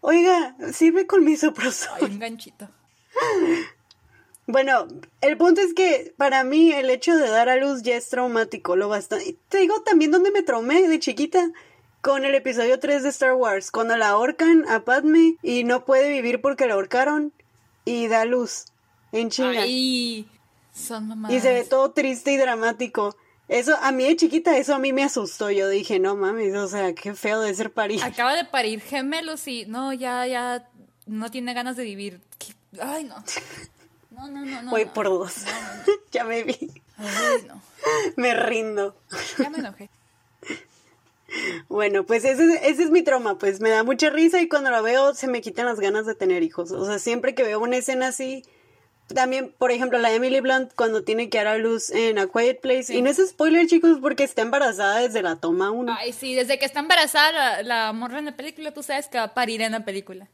Oiga, sirve con misoprostol. Hay un ganchito. Bueno, el punto es que para mí el hecho de dar a luz ya es traumático, lo bastante. Te digo también donde me traumé de chiquita con el episodio 3 de Star Wars, cuando la ahorcan a Padme y no puede vivir porque la ahorcaron y da luz en chinga. Ay, son mamás. Y se ve todo triste y dramático. Eso, a mí de chiquita, eso a mí me asustó. Yo dije, no mames, o sea, qué feo de ser parir. Acaba de parir gemelos y no, ya, ya no tiene ganas de vivir. Ay, no. No, no, no, no. Voy no. por dos. ya me vi. Ay, no. Me rindo. Ya me enojé. Bueno, pues ese, es- ese es mi trauma, pues me da mucha risa y cuando lo veo se me quitan las ganas de tener hijos. O sea, siempre que veo una escena así, también, por ejemplo, la Emily Blunt cuando tiene que dar a luz en A Quiet Place, y no es spoiler, chicos, porque está embarazada desde la toma uno. Ay, sí, desde que está embarazada la, la morra en la película, tú sabes que va a parir en la película.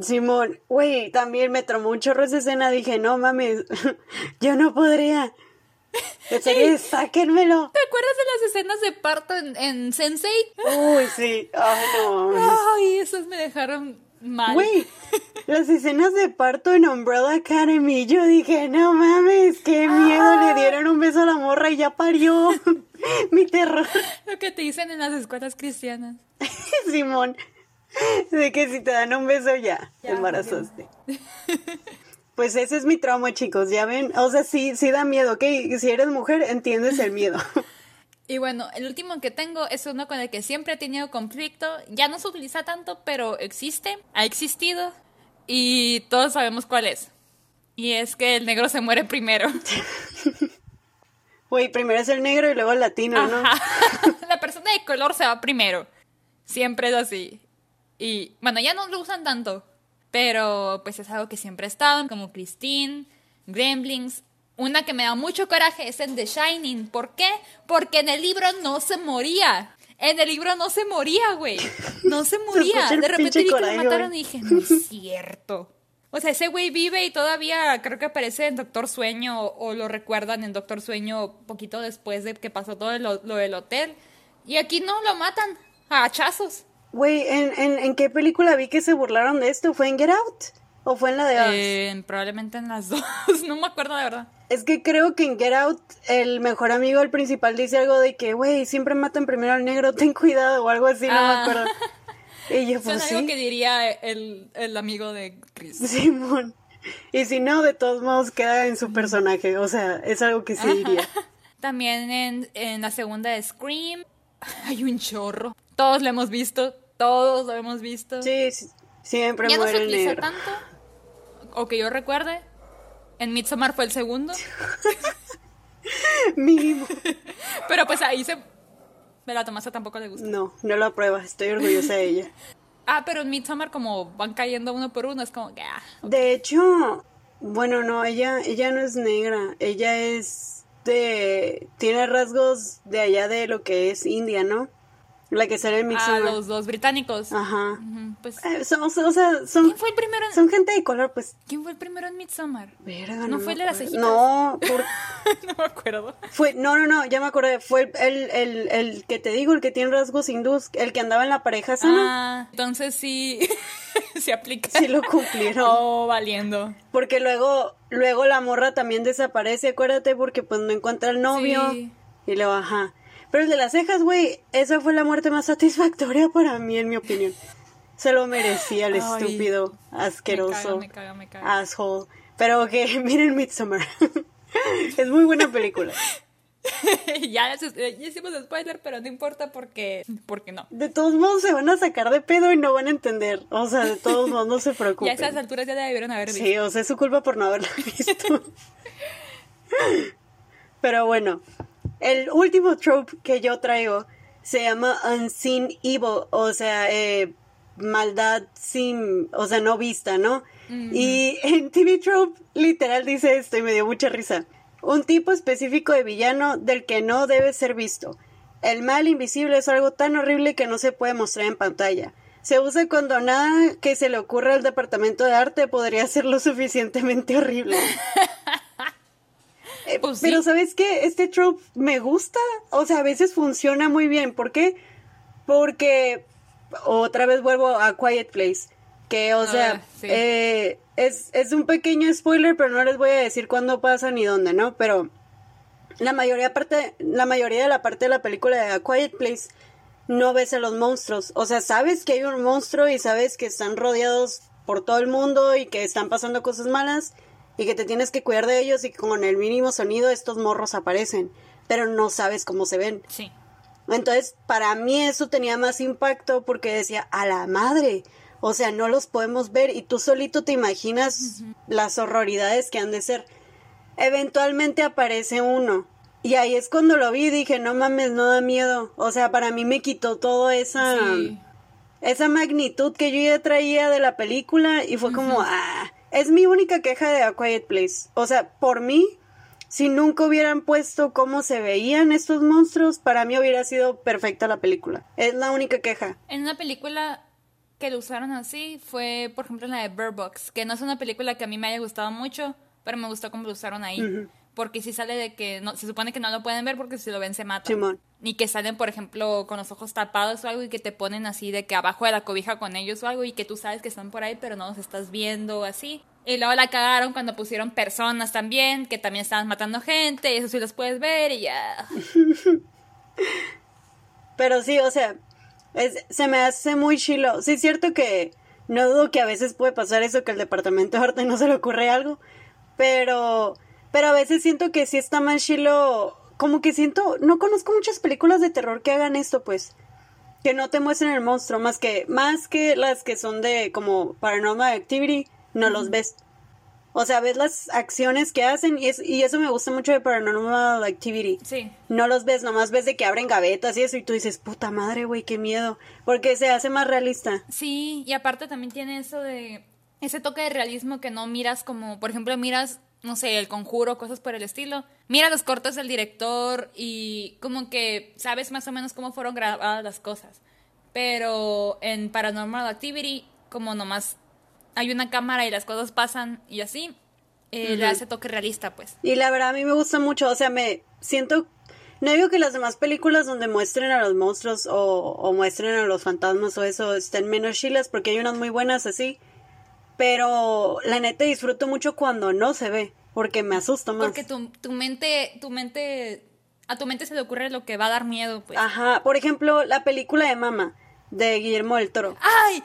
Simón, güey, también me traumó un chorro esa escena, dije, no mames, yo no podría. Serio, sáquenmelo. ¿Te acuerdas de las escenas de parto en, en Sensei? Uy, sí, ay, no mames. Ay, esas me dejaron mal. Güey, las escenas de parto en Umbrella Academy, yo dije, no mames, qué miedo, le dieron un beso a la morra y ya parió. Mi terror, Lo que te dicen en las escuelas cristianas. Simón, de que si te dan un beso ya, te Ya, embarazaste. Pues ese es mi trauma, chicos, ya ven, o sea, sí, sí da miedo, ¿ok? Si eres mujer, entiendes el miedo. Y bueno, el último que tengo es uno con el que siempre he tenido conflicto. Ya no se utiliza tanto, pero existe, ha existido y todos sabemos cuál es. Y es que el negro se muere primero. Güey, primero es el negro y luego el latino, ¿no? La persona de color se va primero. Siempre es así. Y bueno, ya no lo usan tanto. Pero pues es algo que siempre ha estado, como Christine, Gremlins. Una que me da mucho coraje es en The Shining. ¿Por qué? Porque en el libro no se moría. En el libro no se moría, güey. No se moría. De repente vi que lo mataron y dije, no es cierto. O sea, ese güey vive y todavía creo que aparece en Doctor Sueño o, o lo recuerdan en Doctor Sueño poquito después de que pasó todo lo, lo del hotel. Y aquí no, lo matan a hachazos. Güey, ¿en, en, en qué película vi que se burlaron de esto? ¿Fue en Get Out? ¿O fue en la de? Eh, probablemente en las dos, no me acuerdo de verdad. Es que creo que en Get Out el mejor amigo, el principal, dice algo de que, güey, siempre matan primero al negro, ten cuidado o algo así, no Ah. me acuerdo. Y yo, pues algo sí, que diría el, el amigo de Chris. Simón. Y si no, de todos modos queda en su personaje, o sea, es algo que sí diría. También en, en la segunda de Scream hay un chorro. Todos lo hemos visto. Todos lo hemos visto. Sí, sí, siempre ya no se utiliza negro. tanto, o que yo recuerde. En Midsommar fue el segundo, Mínimo. pero pues ahí se... De la Tomasa tampoco le gusta. No, no lo aprueba, estoy orgullosa de ella. Ah, pero en Midsommar como van cayendo uno por uno, es como que... ah, De hecho, bueno, no, ella, ella no es negra, ella es de, tiene rasgos de allá de lo que es India, ¿no? La que sale en a Midsommar. los dos británicos. Ajá. Ujú, Pues, Eh, son- o sea, o sea, son, ¿quién fue el primero en, son gente de color, pues. ¿quién fue el primero en Midsommar? Verga, ¿No no fue el de las cejitas? No, por- no me acuerdo. fue, no, no, no, ya me acordé, fue el, el, el, el que te digo, el que tiene rasgos hindús, el que andaba en la pareja sana, Ah, entonces sí, se aplica. sí lo cumplieron. Oh, valiendo. Porque luego, luego la morra también desaparece, acuérdate, porque pues no encuentra al novio. Sí. Y luego, ajá. Pero el de las cejas, güey, esa fue la muerte más satisfactoria para mí, en mi opinión. Se lo merecía el Ay, estúpido, asqueroso, Me caga, me caga, me caga. asshole. Pero que miren Midsommar. es muy buena película. ya, ya hicimos spoiler, pero no importa porque, porque no. De todos modos se van a sacar de pedo y no van a entender. O sea, de todos modos no se Ya a preocupen. esas alturas ya la debieron haber visto. Sí, o sea, es su culpa por no haberla visto. Pero bueno, el último trope que yo traigo se llama Unseen Evil, o sea, eh, maldad sin, o sea, no vista, ¿no? Y en TV Trope literal dice esto y me dio mucha risa. Un tipo específico de villano del que no debe ser visto. El mal invisible es algo tan horrible que no se puede mostrar en pantalla. Se usa cuando nada que se le ocurra al departamento de arte podría ser lo suficientemente horrible. Eh, Pues sí. Pero ¿sabes qué? Este trope me gusta. O sea, a veces funciona muy bien. ¿Por qué? Porque otra vez vuelvo a Quiet Place. Que, o sea, Ah, sí. eh, es, es un pequeño spoiler, pero no les voy a decir cuándo pasa ni dónde, ¿no? Pero la mayoría, parte, la mayoría de la parte de la película de A Quiet Place no ves a los monstruos. O sea, sabes que hay un monstruo y sabes que están rodeados por todo el mundo y que están pasando cosas malas y que te tienes que cuidar de ellos y con el mínimo sonido estos morros aparecen, pero no sabes cómo se ven. Sí. Entonces, para mí eso tenía más impacto porque decía, a la madre, o sea, no los podemos ver y tú solito te imaginas las horroridades que han de ser. Eventualmente aparece uno. Y ahí es cuando lo vi y dije, no mames, no da miedo. O sea, para mí me quitó toda esa, Sí. esa magnitud que yo ya traía de la película y fue como, ah, es mi única queja de A Quiet Place. O sea, por mí, si nunca hubieran puesto cómo se veían estos monstruos, para mí hubiera sido perfecta la película. Es la única queja. En una película que lo usaron así fue, por ejemplo, en la de Bird Box, que no es una película que a mí me haya gustado mucho, pero me gustó cómo lo usaron ahí. Porque si sale de que no, se supone que no lo pueden ver porque si lo ven se matan. Simón. Ni que salen, por ejemplo, con los ojos tapados o algo y que te ponen así de que abajo de la cobija con ellos o algo y que tú sabes que están por ahí pero no los estás viendo así. Y luego la cagaron cuando pusieron personas también, que también estaban matando gente y eso sí los puedes ver y ya. Pero sí, o sea, se me hace muy chilo. Sí, es cierto que no dudo que a veces puede pasar eso, que el departamento de arte no se le ocurre algo, pero, pero a veces siento que sí está más chilo, como que siento, no conozco muchas películas de terror que hagan esto, pues, que no te muestren el monstruo, más que, más que las que son de como Paranormal Activity, no los ves. O sea, ves las acciones que hacen y, es, y eso me gusta mucho de Paranormal Activity Sí. no los ves, nomás ves de que abren gavetas y eso, y tú dices, puta madre, güey, qué miedo. Porque se hace más realista. Sí, y aparte también tiene eso de ese toque de realismo que no miras como, por ejemplo, miras, no sé, el conjuro, cosas por el estilo. Mira los cortes del director y como que sabes más o menos cómo fueron grabadas las cosas. Pero en Paranormal Activity, como nomás hay una cámara y las cosas pasan y así, eh, le hace toque realista, pues. Y la verdad, a mí me gusta mucho, o sea, me siento... No digo que las demás películas donde muestren a los monstruos o, o muestren a los fantasmas o eso estén menos chilas, porque hay unas muy buenas así. Pero la neta disfruto mucho cuando no se ve, porque me asusto más. Porque tu, tu mente, tu mente, a tu mente se le ocurre lo que va a dar miedo, pues. Ajá, por ejemplo, la película de Mama, de Guillermo del Toro. ¡Ay!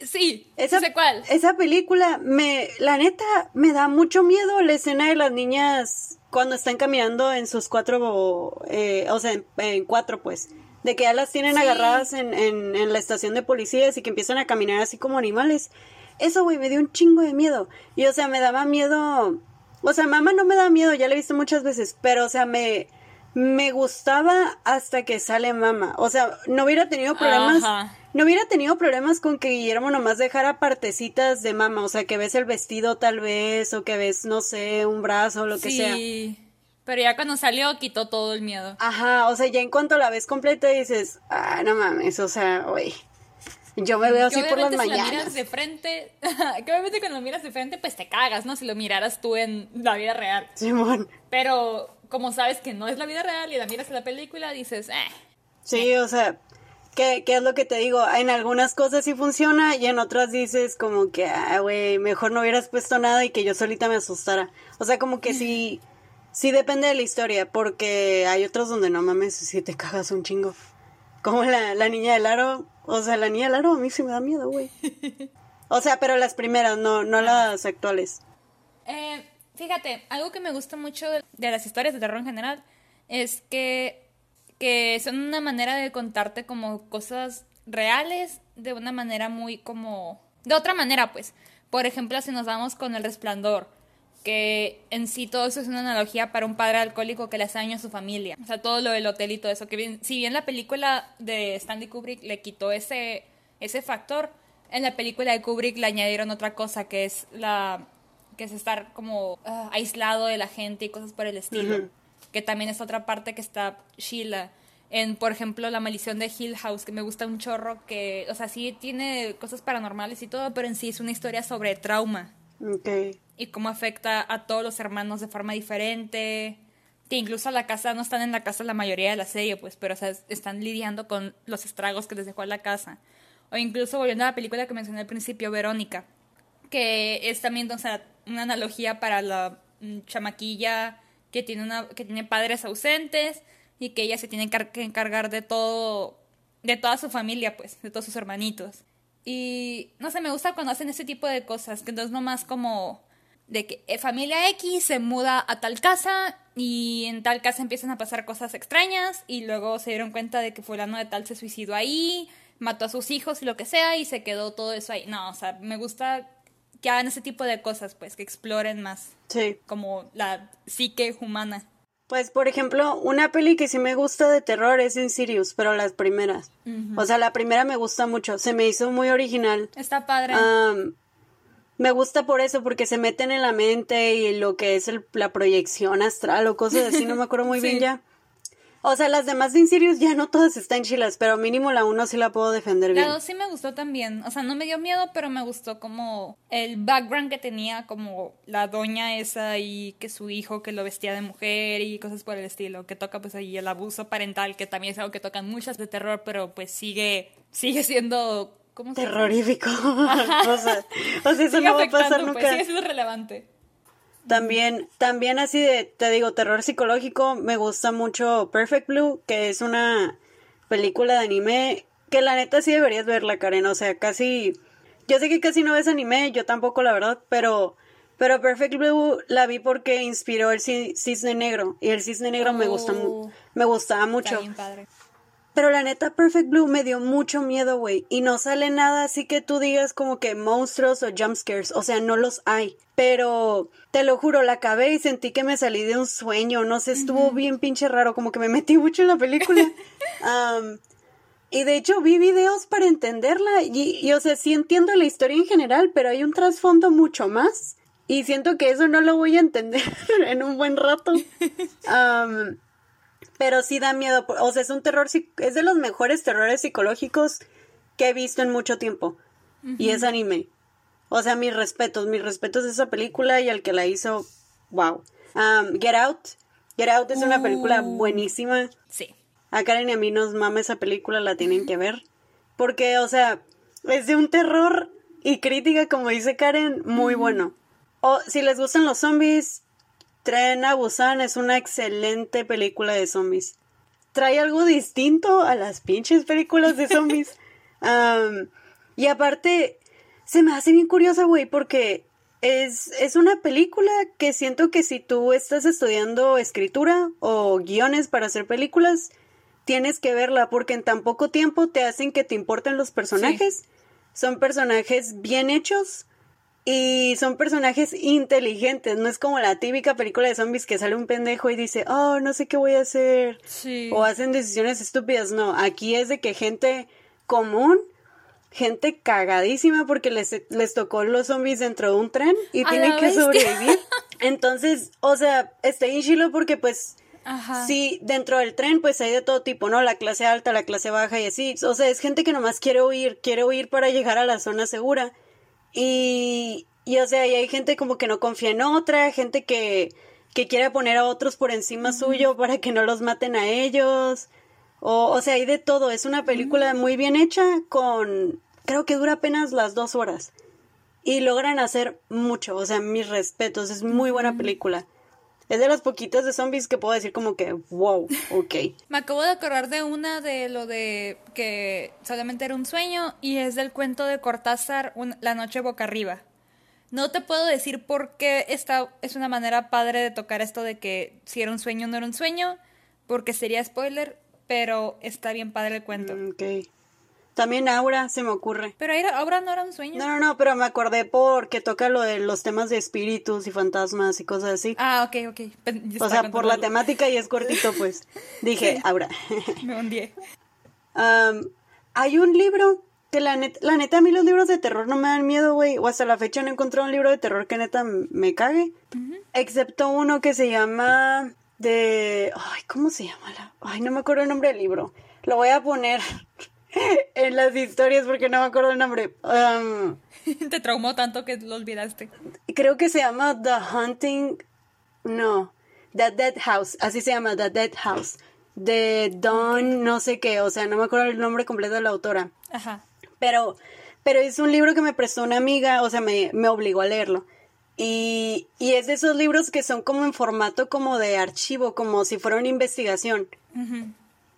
Sí, Esa, sé cuál. Esa película, me, la neta, me da mucho miedo la escena de las niñas cuando están caminando en sus cuatro, eh, o sea, en, en cuatro, pues, de que ya las tienen agarradas en, en, en la estación de policías y que empiezan a caminar así como animales. Eso, güey, me dio un chingo de miedo. Y, o sea, me daba miedo. O sea, mamá no me da miedo, ya la he visto muchas veces, pero, o sea, me, me gustaba hasta que sale mamá. O sea, no hubiera tenido problemas. No hubiera tenido problemas con que Guillermo nomás dejara partecitas de mamá. O sea, que ves el vestido tal vez, o que ves, no sé, un brazo o lo que sea. Sí. Pero ya cuando salió quitó todo el miedo. Ajá, o sea, ya en cuanto la ves completa dices, ah, no mames, o sea, güey. Yo me veo así por las mañanas. Si lo miras de frente, que obviamente cuando lo miras de frente, pues te cagas, ¿no? Si lo miraras tú en la vida real. Simón. Pero como sabes que no es la vida real y la miras en la película, dices, eh. Sí, o sea, ¿qué, ¿qué, es lo que te digo? En algunas cosas sí funciona y en otras dices como que, ah, güey, mejor no hubieras puesto nada y que yo solita me asustara. O sea, como que sí, sí depende de la historia, porque hay otros donde no mames, si te cagas un chingo. Como la, la niña del aro, o sea, la niña del a mí sí me da miedo, güey. O sea, pero las primeras, no, no las actuales. Eh, fíjate, algo que me gusta mucho de, las historias de terror en general es que, que son una manera de contarte como cosas reales de una manera muy como... De otra manera, pues. Por ejemplo, si nos vamos con El Resplandor que en sí todo eso es una analogía para un padre alcohólico que le hace daño a su familia. O sea, todo lo del hotel y todo eso. Que bien, si bien la película de Stanley Kubrick le quitó ese, ese factor, en la película de Kubrick le añadieron otra cosa que es la que es estar como ah, aislado de la gente y cosas por el estilo. Que también es otra parte que está Sheila. En, por ejemplo, La maldición de Hill House, que me gusta un chorro, que, o sea, sí tiene cosas paranormales y todo, pero en sí es una historia sobre trauma. Y cómo afecta a todos los hermanos de forma diferente. Que incluso la casa, no están en la casa la mayoría de la serie, pues, pero están lidiando con los estragos que les dejó la casa. O incluso volviendo a la película que mencioné al principio, Verónica, que es también una analogía para la mm, chamaquilla que tiene, una, que tiene padres ausentes y que ella se tiene que encargar de todo, de toda su familia, pues, de todos sus hermanitos. Y no sé, me gusta cuando hacen ese tipo de cosas, que no es nomás como de que eh, familia X se muda a tal casa y en tal casa empiezan a pasar cosas extrañas y luego se dieron cuenta de que fulano de tal se suicidó ahí, mató a sus hijos y lo que sea y se quedó todo eso ahí. No, o sea, me gusta que hagan ese tipo de cosas, pues, que exploren más. Sí. Como la psique humana. Pues, por ejemplo, una peli que sí me gusta de terror es Insidious, pero las primeras. O sea, la primera me gusta mucho. Se me hizo muy original. Está padre. Me gusta por eso, porque se meten en la mente y lo que es la proyección astral o cosas así, no me acuerdo muy bien ya. O sea, las demás de Insidious ya no todas están chilas, pero mínimo la uno sí la puedo defender bien. La dos sí me gustó también. O sea, no me dio miedo, pero me gustó como el background que tenía, como la doña esa y que su hijo que lo vestía de mujer y cosas por el estilo. Que toca pues ahí el abuso parental, que también es algo que tocan muchas de terror, pero pues sigue, sigue siendo ¿Cómo Terrorífico. o, sea, eso no va a pasar pues, sí, es relevante. También, también así de, te digo, terror psicológico, me gusta mucho Perfect Blue, que es una película de anime que la neta sí deberías verla, Karen. O sea, casi, yo sé que casi no ves anime, yo tampoco, la verdad, pero, pero Perfect Blue la vi porque inspiró el cisne negro y el cisne negro me gusta, oh. me gustaba mucho. Bien padre. Pero la neta, Perfect Blue me dio mucho miedo, güey. Y no sale nada así que tú digas como que monstruos o jumpscares. O sea, no los hay. Pero te lo juro, la acabé y sentí que me salí de un sueño. No sé, estuvo bien pinche raro. Como que me metí mucho en la película. y de hecho vi videos para entenderla. Y, y, o sea, sí entiendo la historia en general, pero hay un trasfondo mucho más. Y siento que eso no lo voy a entender en un buen rato. Um, pero sí da miedo, o sea, es un terror, es de los mejores terrores psicológicos que he visto en mucho tiempo. Y es anime. O sea, mis respetos, mis respetos de esa película y al que la hizo, wow. Um, Get Out. Get Out es una película uh. buenísima. Sí. A Karen y a mí nos mama esa película, la tienen que ver. Porque, o sea, es de un terror y crítica, como dice Karen, muy bueno. O si les gustan los zombies, Tren a Busan es una excelente película de zombies. Trae algo distinto a las pinches películas de zombies. y aparte, se me hace bien curiosa, güey, porque es, es una película que siento que si tú estás estudiando escritura o guiones para hacer películas, tienes que verla porque en tan poco tiempo te hacen que te importen los personajes. Son personajes bien hechos y son personajes inteligentes. No es como la típica película de zombies que sale un pendejo y dice, oh, no sé qué voy a hacer. Sí. O hacen decisiones estúpidas. No, aquí es de que gente común, gente cagadísima porque les, les tocó los zombies dentro de un tren y A tienen que bestia. sobrevivir. Entonces, o sea, está en chilo porque pues Ajá. Sí, dentro del tren pues hay de todo tipo, ¿no? La clase alta, la clase baja y así. O sea, es gente que nomás quiere huir, quiere huir para llegar a la zona segura. Y, y o sea, y hay gente como que no confía en otra, gente que, que quiere poner a otros por encima suyo para que no los maten a ellos. O, o sea, hay de todo. Es una película muy bien hecha con... Creo que dura apenas las dos horas. Y logran hacer mucho. O sea, mis respetos. Es muy buena película. Es de las poquitas de zombies que puedo decir como que, wow, ok. Me acabo de acordar de una de lo de que solamente era un sueño y es del cuento de Cortázar, un- La noche boca arriba. No te puedo decir por qué esta es una manera padre de tocar esto de que si era un sueño o no era un sueño, porque sería spoiler, pero está bien padre el cuento. Ok. También Aura se me ocurre. Pero ahora no era un sueño. No, no, no, pero me acordé porque toca lo de los temas de espíritus y fantasmas y cosas así. Ah, ok, ok. Yo o sea, por la temática y es cortito, pues. Dije, Aura. Me hundí. Am, hay un libro que la neta, la neta a mí los libros de terror no me dan miedo, güey. O hasta la fecha no he encontrado un libro de terror que neta me cague. Excepto uno que se llama de... Ay, ¿cómo se llama? La... Ay, no me acuerdo el nombre del libro. Lo voy a poner en las historias porque no me acuerdo el nombre. Am, Te traumó tanto que lo olvidaste. creo que se llama The Hunting... No. The Dead House. Así se llama, The Dead House. De Dawn, no sé qué. O sea, no me acuerdo el nombre completo de la autora. Ajá. Pero, pero es un libro que me prestó una amiga, o sea, me, me obligó a leerlo. Y, y es de esos libros que son como en formato como de archivo, como si fuera una investigación. Ujú.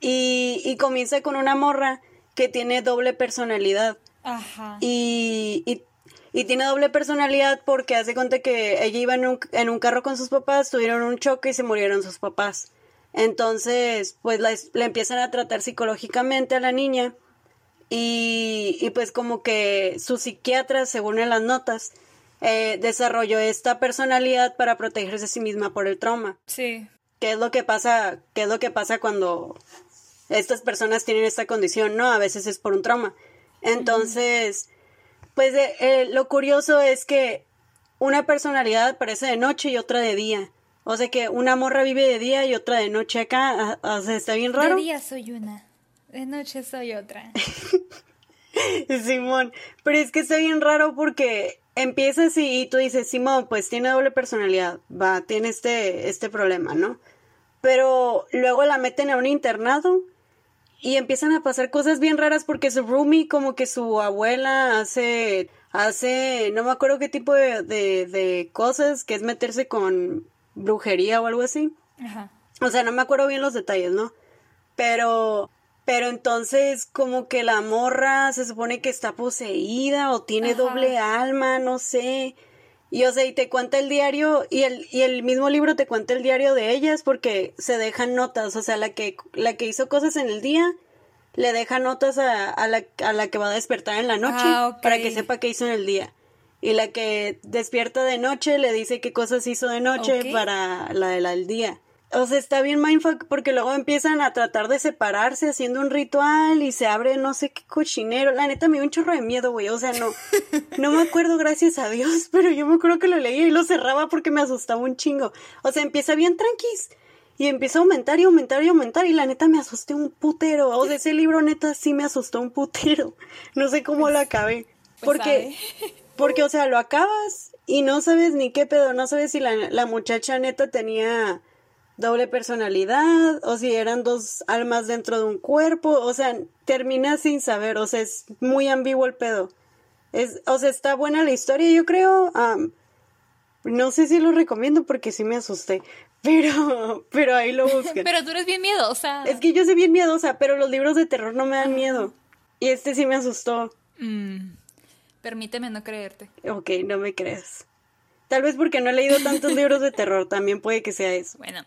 Y, y comienza con una morra que tiene doble personalidad. Ajá. Y, y, y tiene doble personalidad porque hace cuenta que ella iba en un, en un carro con sus papás, tuvieron un choque y se murieron sus papás. Entonces, pues la, la empiezan a tratar psicológicamente a la niña y, y pues como que su psiquiatra, según en las notas, eh, desarrolló esta personalidad para protegerse a sí misma por el trauma. Sí. ¿Qué es lo que pasa? ¿Qué es lo que pasa cuando estas personas tienen esta condición? No, a veces es por un trauma. Entonces, pues eh, eh, lo curioso es que una personalidad aparece de noche y otra de día. O sea que una morra vive de día y otra de noche acá. ah, O sea, está bien raro. De día soy una, de noche soy otra. Simón, pero es que está bien raro porque empieza así y tú dices, Simón, pues tiene doble personalidad, va, tiene este, este problema, ¿no? Pero luego la meten a un internado y empiezan a pasar cosas bien raras porque su roomie, como que su abuela hace, hace, no me acuerdo qué tipo de, de, de cosas, que es meterse con brujería o algo así. Ajá. O sea, no me acuerdo bien los detalles, ¿no? Pero, pero entonces como que la morra se supone que está poseída o tiene Ajá. doble alma, no sé. Y o sea, y te cuenta el diario y el, y el mismo libro te cuenta el diario de ellas porque se dejan notas, o sea, la que, la que hizo cosas en el día le deja notas a, a la, a la que va a despertar en la noche Ah, para que sepa qué hizo en el día. Y la que despierta de noche le dice qué cosas hizo de noche para la del al día. O sea, está bien mindfuck porque luego empiezan a tratar de separarse haciendo un ritual y se abre no sé qué cochinero. La neta me dio un chorro de miedo, güey. O sea, no, no me acuerdo, gracias a Dios, pero yo me acuerdo que lo leía y lo cerraba porque me asustaba un chingo. O sea, empieza bien tranquis y empieza a aumentar y aumentar y aumentar y la neta me asusté un putero. O sea, ese libro neta sí me asustó un putero. No sé cómo lo acabé. pues Porque, porque, o sea, lo acabas y no sabes ni qué pedo, no sabes si la, la muchacha neta tenía doble personalidad o si eran dos almas dentro de un cuerpo, o sea, terminas sin saber, o sea, es muy ambiguo el pedo. Es, o sea, está buena la historia, yo creo. am, no sé si lo recomiendo porque sí me asusté, pero, pero ahí lo busquen. Pero tú eres bien miedosa. Es que yo soy bien miedosa, pero los libros de terror no me dan miedo. Y este sí me asustó. Mm, Permíteme no creerte. Ok, no me creas. Tal vez porque no he leído tantos libros de terror, también puede que sea eso. Bueno,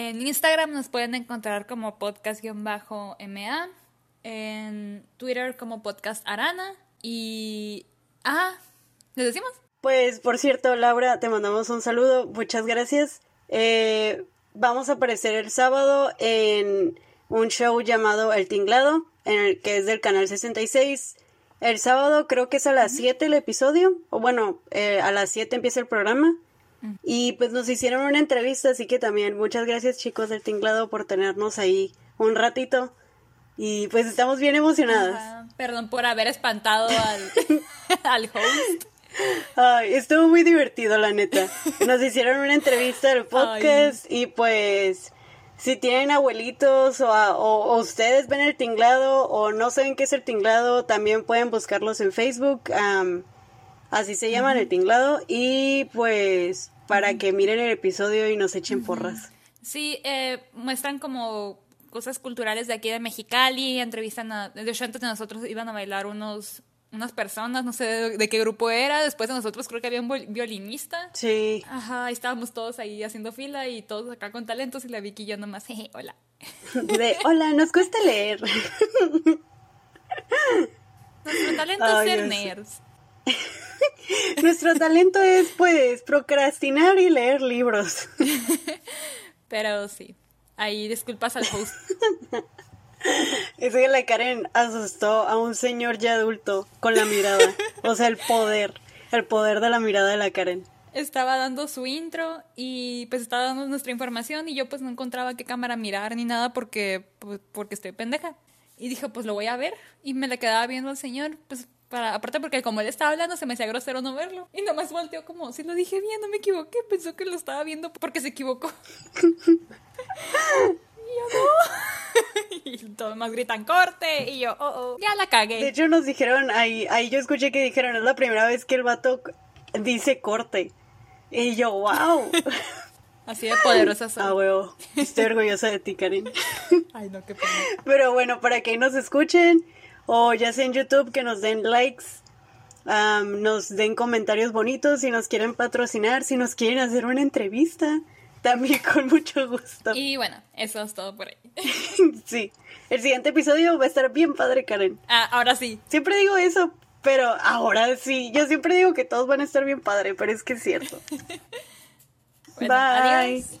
En Instagram nos pueden encontrar como podcast-ma, en Twitter como podcast arana y... Ah, ¿les decimos? Pues por cierto, Laura, te mandamos un saludo, muchas gracias. Eh, vamos a aparecer el sábado en un show llamado El Tinglado, en el que es del canal 66. El sábado creo que es a las 7 el episodio, o bueno, eh, a las 7 empieza el programa. Y pues nos hicieron una entrevista, así que también muchas gracias chicos del Tinglado por tenernos ahí un ratito. Y pues estamos bien emocionadas. Perdón por haber espantado al, al host. Ay, estuvo muy divertido, la neta. Nos hicieron una entrevista del podcast y pues si tienen abuelitos o, ustedes ven el tinglado o no saben qué es el tinglado, también pueden buscarlos en Facebook. Así se llaman el tinglado y pues para que miren el episodio y nos echen porras. Sí, eh, muestran como cosas culturales de aquí de Mexicali, entrevistan a, de hecho antes de nosotros iban a bailar unos unas personas, no sé de, qué grupo era, después de nosotros creo que había un violinista. Sí. Ajá, estábamos todos ahí haciendo fila y todos acá con talentos y la Vicky y yo nomás, jeje, hola. De, hola, nos cuesta leer. Nuestro talento es ser nerds. Nuestro talento es, pues, procrastinar y leer libros. Pero sí, ahí disculpas al host. Es que la Karen asustó a un señor ya adulto con la mirada. O sea, el poder. El poder de la mirada de la Karen. Estaba dando su intro y pues estaba dando nuestra información y yo pues no encontraba qué cámara mirar ni nada porque, pues, porque estoy pendeja. Y dije, pues lo voy a ver. Y me le quedaba viendo al señor, pues para, aparte porque como él estaba hablando se me hacía grosero no verlo. Y nomás volteó como, si lo dije bien, no me equivoqué. Pensó que lo estaba viendo porque se equivocó. y yo no. y todos más gritan corte. Y yo, oh, oh, ya la cagué. De hecho, nos dijeron, ahí, ahí yo escuché que dijeron, es la primera vez que el vato dice corte. Y yo, wow. Así de poderosa soy. Ah, huevo. Estoy orgullosa de ti, Karen. Ay, no, qué pena. Pero bueno, para que nos escuchen, o ya sea en YouTube, que nos den likes, nos den comentarios bonitos, si nos quieren patrocinar, si nos quieren hacer una entrevista. También con mucho gusto. Y bueno, eso es todo por ahí. sí. El siguiente episodio va a estar bien padre, Karen. Ah, ahora sí. Siempre digo eso, pero ahora sí. Yo siempre digo que todos van a estar bien padre, pero es que es cierto. Bye. Adiós.